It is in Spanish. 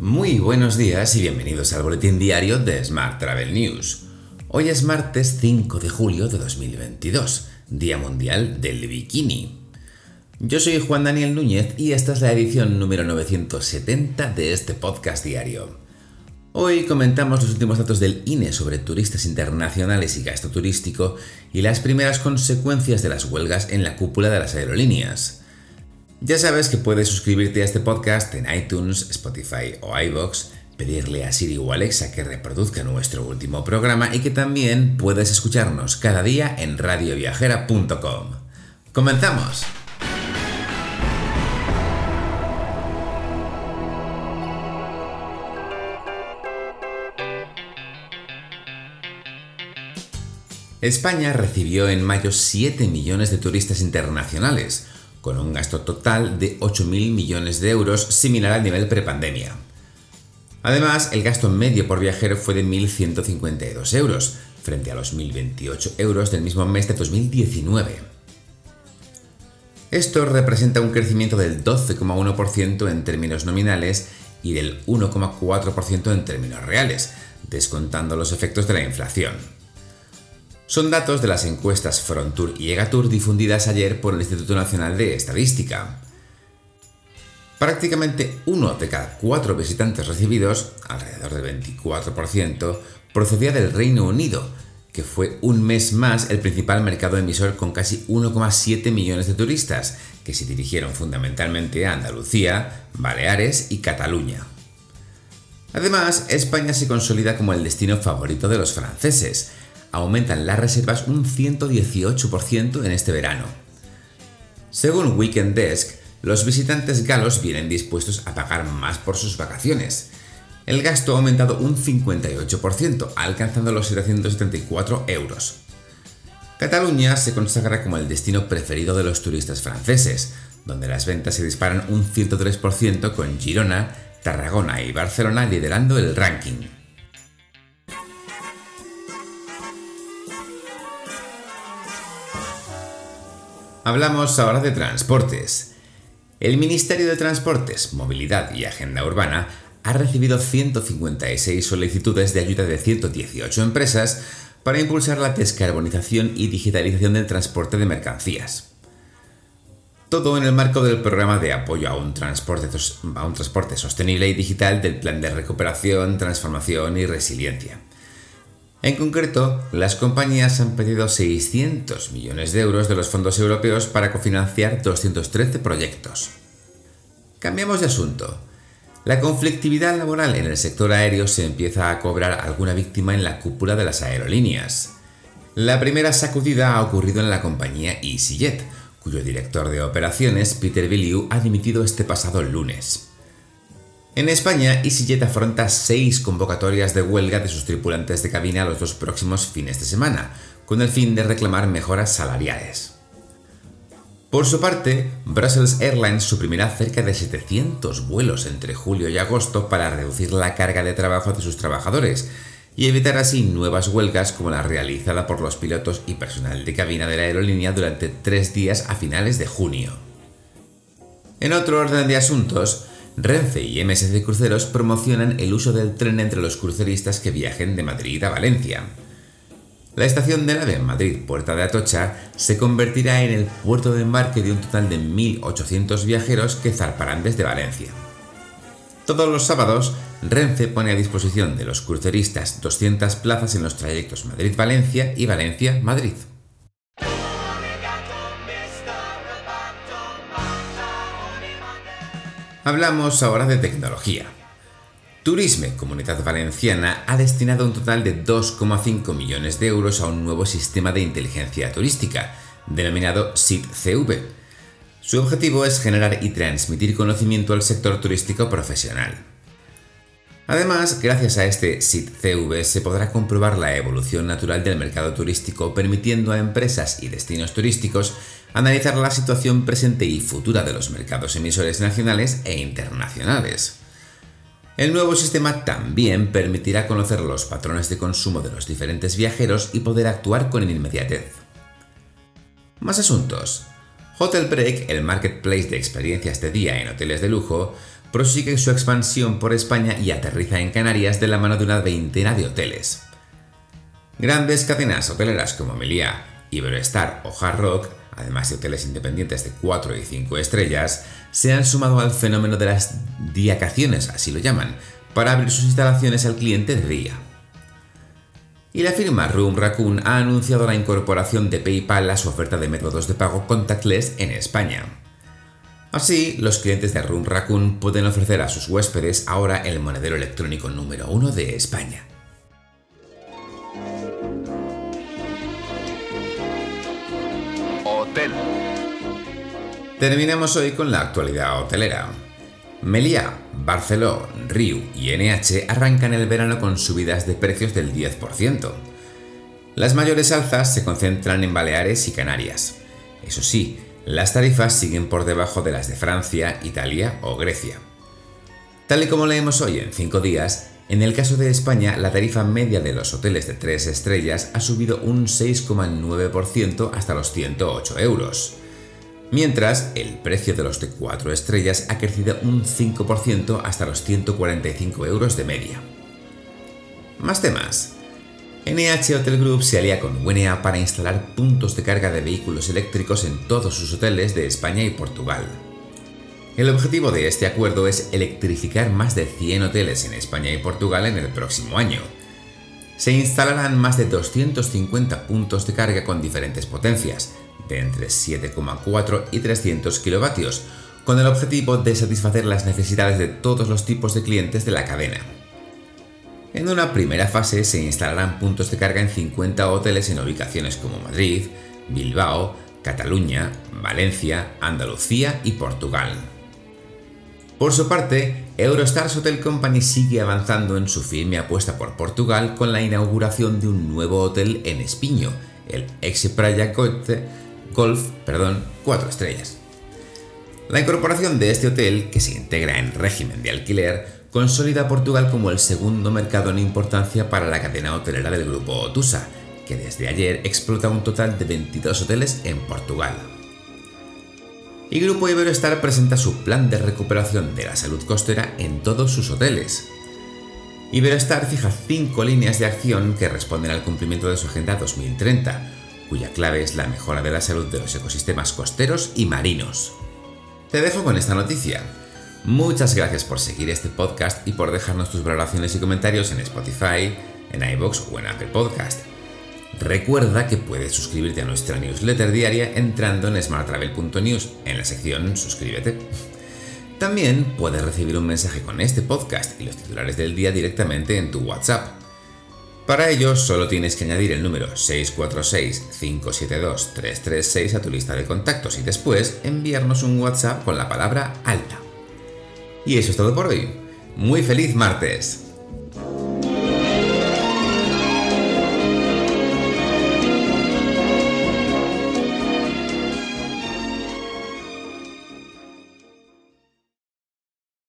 Muy buenos días y bienvenidos al boletín diario de Smart Travel News. Hoy es martes 5 de julio de 2022, Día Mundial del Bikini. Yo soy Juan Daniel Núñez y esta es la edición número 970 de este podcast diario. Hoy comentamos los últimos datos del INE sobre turistas internacionales y gasto turístico y las primeras consecuencias de las huelgas en la cúpula de las aerolíneas. Ya sabes que puedes suscribirte a este podcast en iTunes, Spotify o iBox, pedirle a Siri o Alexa que reproduzca nuestro último programa y que también puedes escucharnos cada día en radioviajera.com. ¡Comenzamos! España recibió en mayo 7 millones de turistas internacionales, con un gasto total de 8.000 millones de euros, similar al nivel prepandemia. Además, el gasto medio por viajero fue de 1.152 euros, frente a los 1.028 euros del mismo mes de 2019. Esto representa un crecimiento del 12,1% en términos nominales y del 1,4% en términos reales, descontando los efectos de la inflación. Son datos de las encuestas Frontour y Egatur difundidas ayer por el Instituto Nacional de Estadística. Prácticamente uno de cada cuatro visitantes recibidos, alrededor del 24%, procedía del Reino Unido, que fue un mes más el principal mercado emisor con casi 1,7 millones de turistas, que se dirigieron fundamentalmente a Andalucía, Baleares y Cataluña. Además, España se consolida como el destino favorito de los franceses, aumentan las reservas un 118% en este verano. Según Weekend Desk, los visitantes galos vienen dispuestos a pagar más por sus vacaciones. El gasto ha aumentado un 58%, alcanzando los 774 euros. Cataluña se consagra como el destino preferido de los turistas franceses, donde las ventas se disparan un 103% con Girona, Tarragona y Barcelona liderando el ranking. Hablamos ahora de transportes. El Ministerio de Transportes, Movilidad y Agenda Urbana ha recibido 156 solicitudes de ayuda de 118 empresas para impulsar la descarbonización y digitalización del transporte de mercancías. Todo en el marco del programa de apoyo a un, transporte, a un transporte sostenible y digital del Plan de Recuperación, Transformación y Resiliencia. En concreto, las compañías han pedido 600 millones de euros de los fondos europeos para cofinanciar 213 proyectos. Cambiamos de asunto. La conflictividad laboral en el sector aéreo se empieza a cobrar alguna víctima en la cúpula de las aerolíneas. La primera sacudida ha ocurrido en la compañía EasyJet, cuyo director de operaciones, Peter Bellew, ha dimitido este pasado lunes. En España, EasyJet afronta seis convocatorias de huelga de sus tripulantes de cabina los dos próximos fines de semana, con el fin de reclamar mejoras salariales. Por su parte, Brussels Airlines suprimirá cerca de 700 vuelos entre julio y agosto para reducir la carga de trabajo de sus trabajadores y evitar así nuevas huelgas como la realizada por los pilotos y personal de cabina de la aerolínea durante tres días a finales de junio. En otro orden de asuntos, Renfe y MSC Cruceros promocionan el uso del tren entre los cruceristas que viajen de Madrid a Valencia. La estación de AVE en Madrid, Puerta de Atocha, se convertirá en el puerto de embarque de un total de 1.800 viajeros que zarparán desde Valencia. Todos los sábados, Renfe pone a disposición de los cruceristas 200 plazas en los trayectos Madrid-Valencia y Valencia-Madrid. Hablamos ahora de tecnología. Turisme Comunidad Valenciana ha destinado un total de 2,5 millones de euros a un nuevo sistema de inteligencia turística, denominado SIT-CV. Su objetivo es generar y transmitir conocimiento al sector turístico profesional. Además, gracias a este SIT-CV se podrá comprobar la evolución natural del mercado turístico, permitiendo a empresas y destinos turísticos analizar la situación presente y futura de los mercados emisores nacionales e internacionales. El nuevo sistema también permitirá conocer los patrones de consumo de los diferentes viajeros y poder actuar con inmediatez. Más asuntos. Hotel Break, el marketplace de experiencias de día en hoteles de lujo, prosigue su expansión por España y aterriza en Canarias de la mano de una veintena de hoteles. Grandes cadenas hoteleras como Meliá, Iberoestar o Hard Rock, además de hoteles independientes de 4 y 5 estrellas, se han sumado al fenómeno de las diacaciones, así lo llaman, para abrir sus instalaciones al cliente de día. Y la firma Room Raccoon ha anunciado la incorporación de PayPal a su oferta de métodos de pago contactless en España. Así, los clientes de Room Raccoon pueden ofrecer a sus huéspedes ahora el monedero electrónico número uno de España. Terminamos hoy con la actualidad hotelera. Meliá, Barceló, Riu y NH arrancan el verano con subidas de precios del 10%. Las mayores alzas se concentran en Baleares y Canarias. Eso sí, las tarifas siguen por debajo de las de Francia, Italia o Grecia. Tal y como leemos hoy en 5 días, en el caso de España la tarifa media de los hoteles de 3 estrellas ha subido un 6,9% hasta los 108 euros, mientras el precio de los de 4 estrellas ha crecido un 5% hasta los 145 euros de media. Más temas. NH Hotel Group se alía con WNA para instalar puntos de carga de vehículos eléctricos en todos sus hoteles de España y Portugal. El objetivo de este acuerdo es electrificar más de 100 hoteles en España y Portugal en el próximo año. Se instalarán más de 250 puntos de carga con diferentes potencias, de entre 7,4 y 300 kilovatios, con el objetivo de satisfacer las necesidades de todos los tipos de clientes de la cadena. En una primera fase se instalarán puntos de carga en 50 hoteles en ubicaciones como Madrid, Bilbao, Cataluña, Valencia, Andalucía y Portugal. Por su parte, Eurostars Hotel Company sigue avanzando en su firme apuesta por Portugal con la inauguración de un nuevo hotel en Espiño, el Ex Praia Golf, perdón, 4 estrellas. La incorporación de este hotel, que se integra en régimen de alquiler, consolida Portugal como el segundo mercado en importancia para la cadena hotelera del grupo Otusa, que desde ayer explota un total de 22 hoteles en Portugal. Y Grupo Iberoestar presenta su plan de recuperación de la salud costera en todos sus hoteles. Iberoestar fija cinco líneas de acción que responden al cumplimiento de su Agenda 2030, cuya clave es la mejora de la salud de los ecosistemas costeros y marinos. Te dejo con esta noticia. Muchas gracias por seguir este podcast y por dejarnos tus valoraciones y comentarios en Spotify, en iBox o en Apple Podcast. Recuerda que puedes suscribirte a nuestra newsletter diaria entrando en smarttravel.news en la sección Suscríbete. También puedes recibir un mensaje con este podcast y los titulares del día directamente en tu WhatsApp. Para ello solo tienes que añadir el número 646-572-336 a tu lista de contactos y después enviarnos un WhatsApp con la palabra alta. Y eso es todo por hoy. Muy feliz martes.